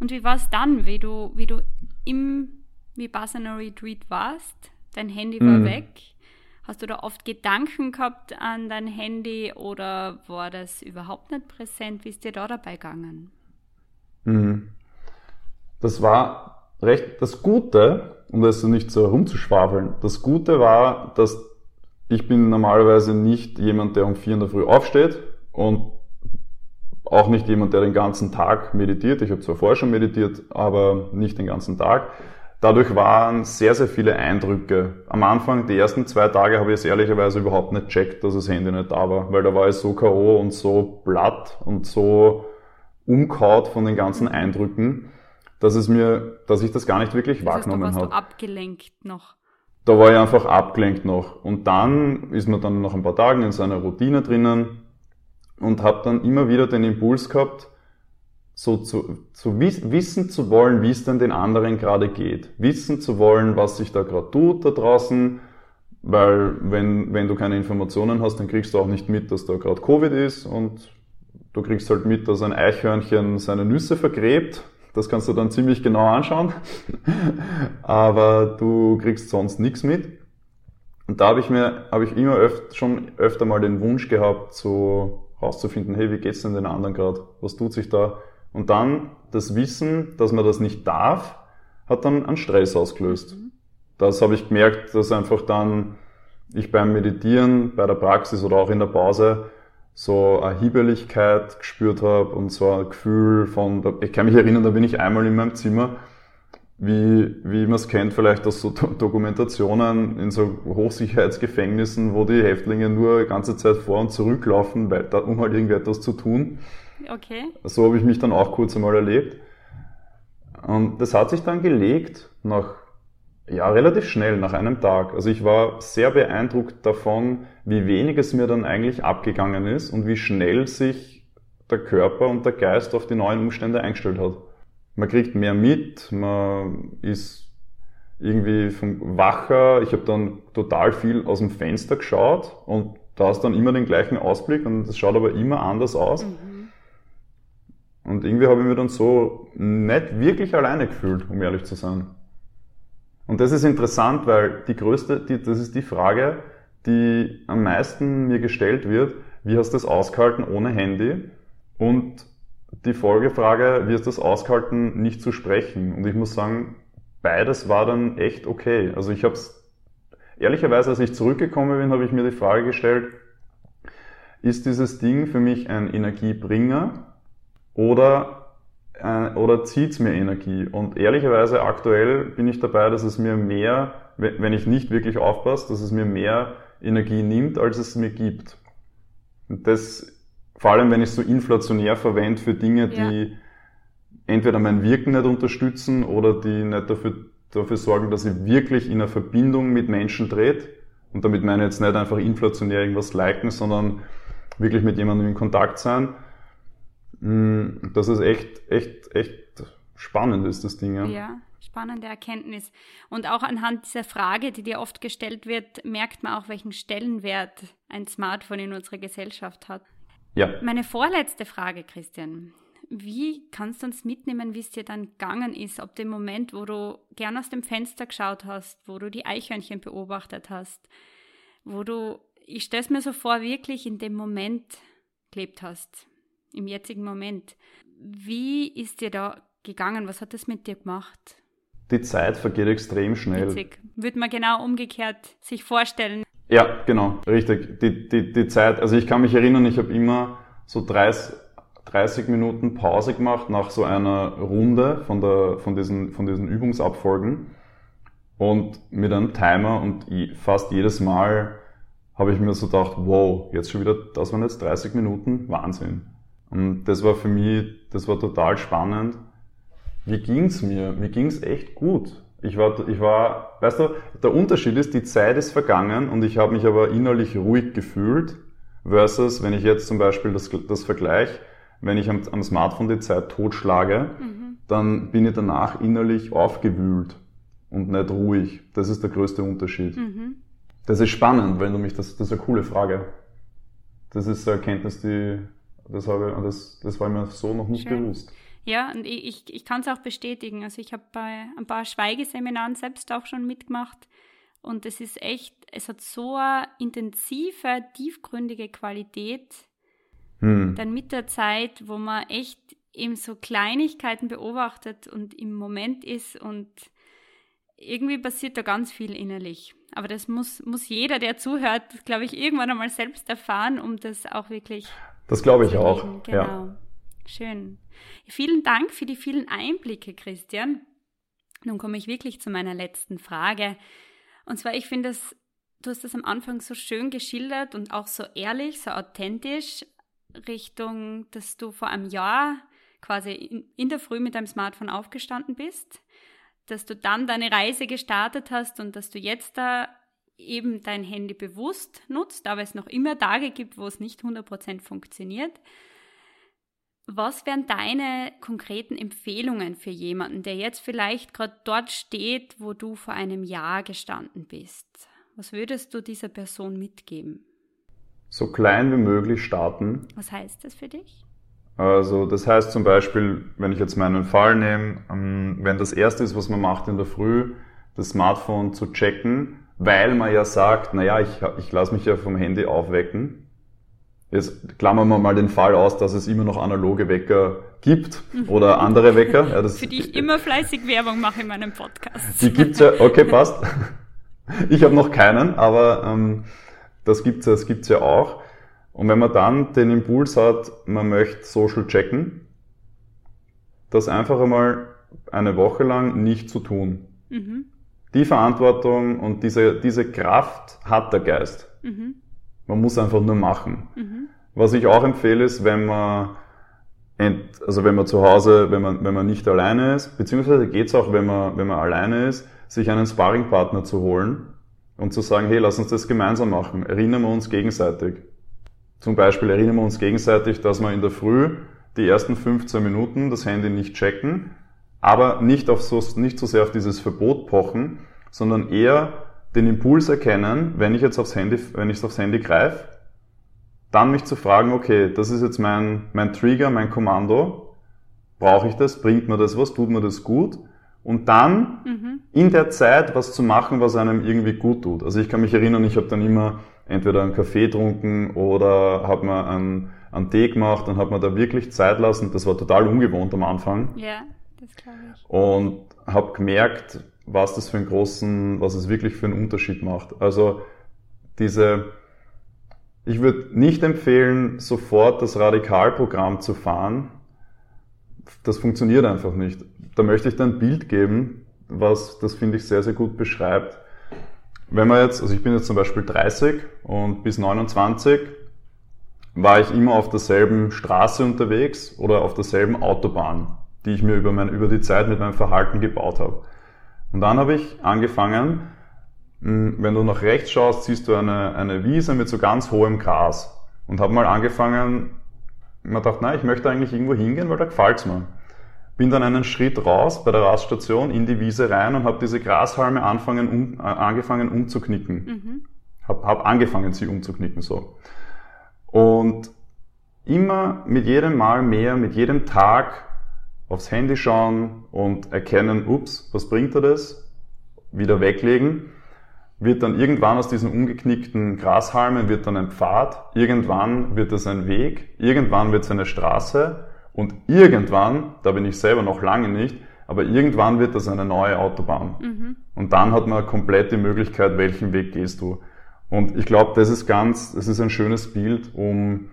Und wie war es dann, wie du, wie du im Vipassana Retreat warst? Dein Handy war mhm. weg. Hast du da oft Gedanken gehabt an dein Handy oder war das überhaupt nicht präsent? Wie ist dir da dabei gegangen? Mhm. Das war recht, das Gute, um das nicht so herumzuschwafeln, das Gute war, dass ich bin normalerweise nicht jemand, der um vier in der Früh aufsteht und auch nicht jemand, der den ganzen Tag meditiert. Ich habe zwar vorher schon meditiert, aber nicht den ganzen Tag. Dadurch waren sehr, sehr viele Eindrücke. Am Anfang, die ersten zwei Tage, habe ich es ehrlicherweise überhaupt nicht checkt, dass das Handy nicht da war, weil da war ich so K.O. und so platt und so umkaut von den ganzen Eindrücken, dass es mir, dass ich das gar nicht wirklich das wahrgenommen habe. Da warst du abgelenkt noch da war ich einfach abgelenkt noch. Und dann ist man dann nach ein paar Tagen in seiner Routine drinnen und habe dann immer wieder den Impuls gehabt, so zu, zu wissen zu wollen, wie es denn den anderen gerade geht. Wissen zu wollen, was sich da gerade tut da draußen, weil wenn, wenn du keine Informationen hast, dann kriegst du auch nicht mit, dass da gerade Covid ist und du kriegst halt mit, dass ein Eichhörnchen seine Nüsse vergräbt das kannst du dann ziemlich genau anschauen, aber du kriegst sonst nichts mit. Und da habe ich mir, habe ich immer öfter, schon öfter mal den Wunsch gehabt, so rauszufinden, hey, wie geht's denn den anderen gerade? Was tut sich da? Und dann das Wissen, dass man das nicht darf, hat dann einen Stress ausgelöst. Mhm. Das habe ich gemerkt, dass einfach dann ich beim Meditieren, bei der Praxis oder auch in der Pause so eine Hiebeligkeit gespürt habe und so ein Gefühl von, ich kann mich erinnern, da bin ich einmal in meinem Zimmer, wie, wie man es kennt vielleicht aus so Dokumentationen in so Hochsicherheitsgefängnissen, wo die Häftlinge nur die ganze Zeit vor und zurücklaufen, weil, um halt irgendetwas zu tun. Okay. So habe ich mich dann auch kurz einmal erlebt. Und das hat sich dann gelegt nach ja, relativ schnell nach einem Tag. Also ich war sehr beeindruckt davon, wie wenig es mir dann eigentlich abgegangen ist und wie schnell sich der Körper und der Geist auf die neuen Umstände eingestellt hat. Man kriegt mehr mit, man ist irgendwie vom wacher. Ich habe dann total viel aus dem Fenster geschaut und da hast dann immer den gleichen Ausblick und es schaut aber immer anders aus. Mhm. Und irgendwie habe ich mich dann so nicht wirklich alleine gefühlt, um ehrlich zu sein. Und das ist interessant, weil die größte, die, das ist die Frage, die am meisten mir gestellt wird, wie hast du das ausgehalten ohne Handy? Und die Folgefrage, wie hast du das ausgehalten, nicht zu sprechen? Und ich muss sagen, beides war dann echt okay. Also ich habe es, ehrlicherweise, als ich zurückgekommen bin, habe ich mir die Frage gestellt, ist dieses Ding für mich ein Energiebringer oder, äh, oder zieht's mir Energie? Und ehrlicherweise aktuell bin ich dabei, dass es mir mehr, wenn ich nicht wirklich aufpasse, dass es mir mehr Energie nimmt, als es mir gibt. Und das, vor allem wenn ich es so inflationär verwende für Dinge, Ja. die entweder mein Wirken nicht unterstützen oder die nicht dafür, dafür sorgen, dass ich wirklich in einer Verbindung mit Menschen trete. Und damit meine ich jetzt nicht einfach inflationär irgendwas liken, sondern wirklich mit jemandem in Kontakt sein. Mm, Das ist echt, echt, echt spannend ist, das Ding. Ja. Ja, spannende Erkenntnis. Und auch anhand dieser Frage, die dir oft gestellt wird, merkt man auch, welchen Stellenwert ein Smartphone in unserer Gesellschaft hat. ja. Meine vorletzte Frage, Christian. Wie kannst du uns mitnehmen, wie es dir dann gegangen ist? Ob dem Moment, wo du gern aus dem Fenster geschaut hast, wo du die Eichhörnchen beobachtet hast, wo du, ich stelle es mir so vor, wirklich in dem Moment gelebt hast, im jetzigen Moment. Wie ist dir da gegangen? Was hat das mit dir gemacht? Die Zeit vergeht extrem schnell. Witzig. Würde man genau umgekehrt sich vorstellen. Ja, genau, richtig. Die, die, die Zeit, also ich kann mich erinnern, ich habe immer so 30, 30 Minuten Pause gemacht nach so einer Runde von, der, von, diesen, von diesen Übungsabfolgen und mit einem Timer und fast jedes Mal habe ich mir so gedacht, wow, jetzt schon wieder, das waren jetzt 30 Minuten, Wahnsinn. Und das war für mich, das war total spannend. Wie ging's mir? Mir ging's echt gut. Ich war, ich war, weißt du, der Unterschied ist, die Zeit ist vergangen und ich habe mich aber innerlich ruhig gefühlt, versus wenn ich jetzt zum Beispiel das, das Vergleich, wenn ich am, am Smartphone die Zeit totschlage, dann bin ich danach innerlich aufgewühlt und nicht ruhig. Das ist der größte Unterschied. Mhm. Das ist spannend, wenn du mich, das, das ist eine coole Frage. Das ist eine Erkenntnis, die, das habe, das, das war mir so noch nicht Schön. bewusst. Ja, und ich, ich, kann es auch bestätigen. Also ich habe bei ein paar Schweigeseminaren selbst auch schon mitgemacht. Und es ist echt, es hat so eine intensive, tiefgründige Qualität, Hm. dann mit der Zeit, wo man echt eben so Kleinigkeiten beobachtet und im Moment ist und irgendwie passiert da ganz viel innerlich. Aber das muss, muss jeder, der zuhört, glaube ich, irgendwann einmal selbst erfahren, um das auch wirklich Das glaube ich auch. leben. Ja. Genau. Schön. Vielen Dank für die vielen Einblicke, Christian. Nun komme ich wirklich zu meiner letzten Frage. Und zwar, ich finde es, du hast das am Anfang so schön geschildert und auch so ehrlich, so authentisch, Richtung, dass du vor einem Jahr quasi in, in der Früh mit deinem Smartphone aufgestanden bist, dass du dann deine Reise gestartet hast und dass du jetzt da eben dein Handy bewusst nutzt, aber es noch immer Tage gibt, wo es nicht 100% funktioniert. Was wären deine konkreten Empfehlungen für jemanden, der jetzt vielleicht gerade dort steht, wo du vor einem Jahr gestanden bist? Was würdest du dieser Person mitgeben? So klein wie möglich starten. Was heißt das für dich? Also das heißt zum Beispiel, wenn ich jetzt meinen Fall nehme, ähm, wenn das erste ist, was man macht in der Früh, das Smartphone zu checken, weil man ja sagt, naja, ich, ich lasse mich ja vom Handy aufwecken. Jetzt klammern wir mal den Fall aus, dass es immer noch analoge Wecker gibt oder andere Wecker. Ja, Für die ich immer fleißig Werbung mache in meinem Podcast. Die gibt's ja, okay, passt. Ich habe noch keinen, aber ähm, das gibt's, das gibt's ja auch. Und wenn man dann den Impuls hat, man möchte Social checken, das einfach einmal eine Woche lang nicht zu tun. Mhm. Die Verantwortung und diese, diese Kraft hat der Geist. Mhm. Man muss einfach nur machen. Mhm. Was ich auch empfehle, ist, wenn man, ent, also wenn man zu Hause, wenn man, wenn man nicht alleine ist, beziehungsweise geht's auch, wenn man, wenn man alleine ist, sich einen Sparringpartner zu holen und zu sagen, hey, lass uns das gemeinsam machen. Erinnern wir uns gegenseitig. Zum Beispiel erinnern wir uns gegenseitig, dass wir in der Früh die ersten 15 Minuten das Handy nicht checken, aber nicht, auf so, nicht so sehr auf dieses Verbot pochen, sondern eher den Impuls erkennen, wenn ich jetzt aufs Handy, wenn ich aufs Handy greife, dann mich zu fragen, okay, das ist jetzt mein, mein Trigger, mein Kommando, brauche ich das, bringt mir das was, tut mir das gut und dann mhm. in der Zeit was zu machen, was einem irgendwie gut tut. Also ich kann mich erinnern, ich habe dann immer entweder einen Kaffee getrunken oder habe mir einen, einen Tee gemacht und habe mir da wirklich Zeit lassen. Das war total ungewohnt am Anfang. Ich. Und habe gemerkt, was das für einen großen, was es wirklich für einen Unterschied macht. Also diese, ich würde nicht empfehlen, sofort das Radikalprogramm zu fahren. Das funktioniert einfach nicht da möchte ich dir ein Bild geben, was das finde ich sehr, sehr gut beschreibt. Wenn man jetzt, also ich bin jetzt zum Beispiel 30 und bis 29 war ich immer auf derselben Straße unterwegs oder auf derselben Autobahn, die ich mir über, mein, über die Zeit mit meinem Verhalten gebaut habe. Und dann habe ich angefangen, hm, wenn du nach rechts schaust, siehst du eine, eine Wiese mit so ganz hohem Gras. Und habe mal angefangen, man dachte, nein, ich möchte eigentlich irgendwo hingehen, weil da gefällt's mir. Bin dann einen Schritt raus bei der Raststation in die Wiese rein und habe diese Grashalme anfangen, um, äh, angefangen umzuknicken. Mhm. Hab, hab angefangen, sie umzuknicken so. Und immer mit jedem Mal mehr, mit jedem Tag aufs Handy schauen und erkennen, ups, was bringt er das? Wieder weglegen. Wird dann irgendwann aus diesen umgeknickten Grashalmen wird dann ein Pfad, irgendwann wird es ein Weg, irgendwann wird es eine Straße und irgendwann, da bin ich selber noch lange nicht, aber irgendwann wird das eine neue Autobahn. Mhm. Und dann hat man komplett die Möglichkeit, welchen Weg gehst du. Und ich glaube, das ist ganz, das ist ein schönes Bild, um,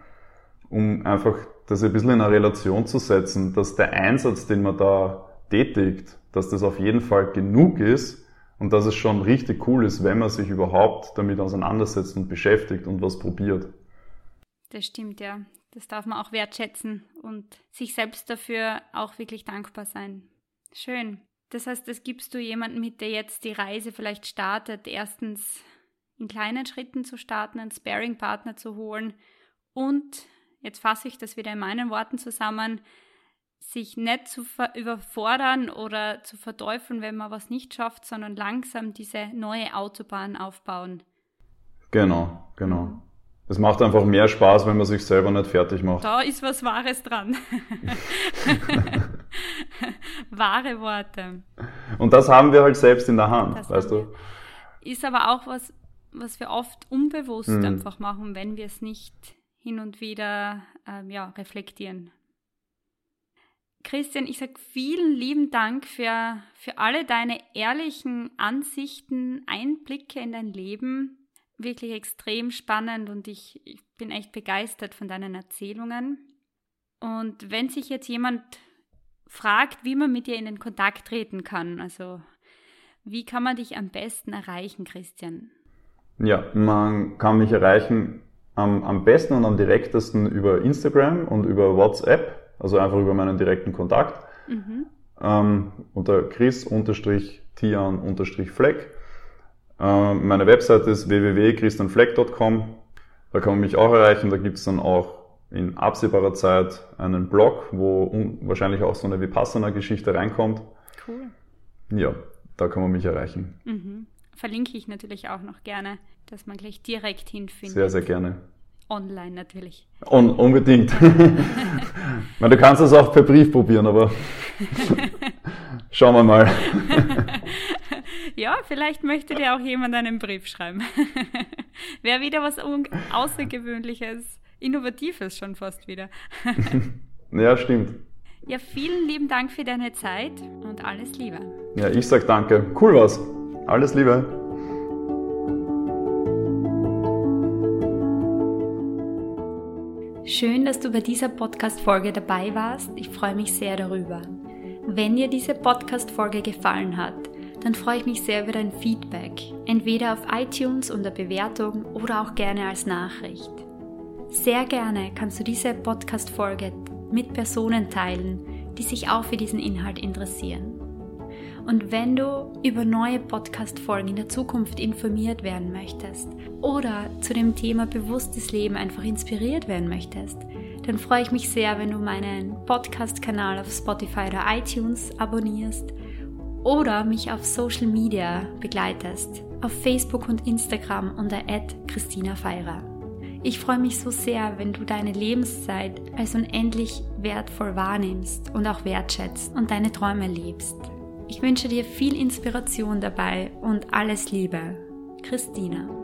um einfach das ein bisschen in eine Relation zu setzen, dass der Einsatz, den man da tätigt, dass das auf jeden Fall genug ist und dass es schon richtig cool ist, wenn man sich überhaupt damit auseinandersetzt und beschäftigt und was probiert. Das stimmt, ja. Das darf man auch wertschätzen und sich selbst dafür auch wirklich dankbar sein. Schön. Das heißt, das gibst du jemandem mit, der jetzt die Reise vielleicht startet, erstens in kleinen Schritten zu starten, einen Sparing-Partner zu holen und, jetzt fasse ich das wieder in meinen Worten zusammen, sich nicht zu überfordern oder zu verteufeln, wenn man was nicht schafft, sondern langsam diese neue Autobahn aufbauen. Genau, genau. Es macht einfach mehr Spaß, wenn man sich selber nicht fertig macht. Da ist was Wahres dran. Wahre Worte. Und das haben wir halt selbst in der Hand, das weißt du? Ist aber auch was, was wir oft unbewusst mhm. einfach machen, wenn wir es nicht hin und wieder ähm, ja, reflektieren. Christian, ich sage vielen lieben Dank für, für alle deine ehrlichen Ansichten, Einblicke in dein Leben wirklich extrem spannend und ich, ich bin echt begeistert von deinen Erzählungen. Und wenn sich jetzt jemand fragt, wie man mit dir in den Kontakt treten kann, also wie kann man dich am besten erreichen, Christian? Ja, man kann mich erreichen am, am besten und am direktesten über Instagram und über WhatsApp, also einfach über meinen direkten Kontakt. Mhm. Ähm, unter chris-tian-fleck. Ähm, meine Webseite ist www.christianfleck.com. Da kann man mich auch erreichen. Da gibt es dann auch in absehbarer Zeit einen Blog, wo wahrscheinlich auch so eine Vipassana-Geschichte reinkommt. Cool. Ja, da kann man mich erreichen. Mhm. Verlinke ich natürlich auch noch gerne, dass man gleich direkt hinfindet. Sehr, sehr gerne. Online natürlich. Un unbedingt. meine, du kannst es auch per Brief probieren, aber schauen wir mal. Ja, vielleicht möchte dir auch jemand einen Brief schreiben. Wäre wieder was Außergewöhnliches, Innovatives schon fast wieder. ja, stimmt. Ja, vielen lieben Dank für deine Zeit und alles Liebe. Ja, ich sag danke. Cool was. Alles Liebe. Schön, dass du bei dieser Podcast-Folge dabei warst. Ich freue mich sehr darüber. Wenn dir diese Podcast-Folge gefallen hat, dann freue ich mich sehr über dein Feedback, entweder auf iTunes unter Bewertung oder auch gerne als Nachricht. Sehr gerne kannst du diese Podcast-Folge mit Personen teilen, die sich auch für diesen Inhalt interessieren. Und wenn du über neue Podcast-Folgen in der Zukunft informiert werden möchtest oder zu dem Thema bewusstes Leben einfach inspiriert werden möchtest, dann freue ich mich sehr, wenn du meinen Podcast-Kanal auf Spotify oder iTunes abonnierst oder mich auf Social Media begleitest, auf Facebook und Instagram unter Christina Feirer. Ich freue mich so sehr, wenn du deine Lebenszeit als unendlich wertvoll wahrnimmst und auch wertschätzt und deine Träume lebst. Ich wünsche dir viel Inspiration dabei und alles Liebe. Christina.